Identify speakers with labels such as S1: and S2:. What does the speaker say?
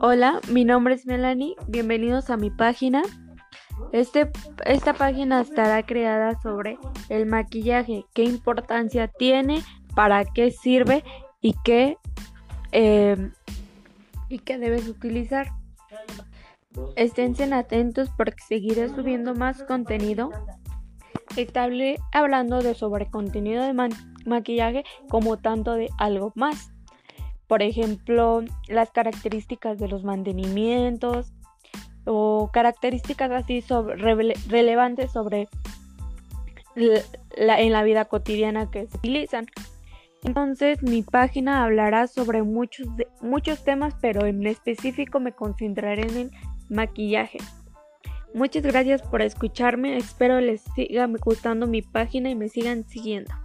S1: Hola, mi nombre es Melanie, bienvenidos a mi página. Este, esta página estará creada sobre el maquillaje, qué importancia tiene, para qué sirve y qué, em, y qué debes utilizar. Esténse atentos porque seguiré subiendo más contenido. Estaré hablando de sobre contenido de maquillaje como tanto de algo más por ejemplo, las características de los mantenimientos o características así relevantes sobre en la vida cotidiana que se utilizan. Entonces mi página hablará sobre muchos, muchos temas, pero en específico me concentraré en el maquillaje. Muchas gracias por escucharme, espero les siga gustando mi página y me sigan siguiendo.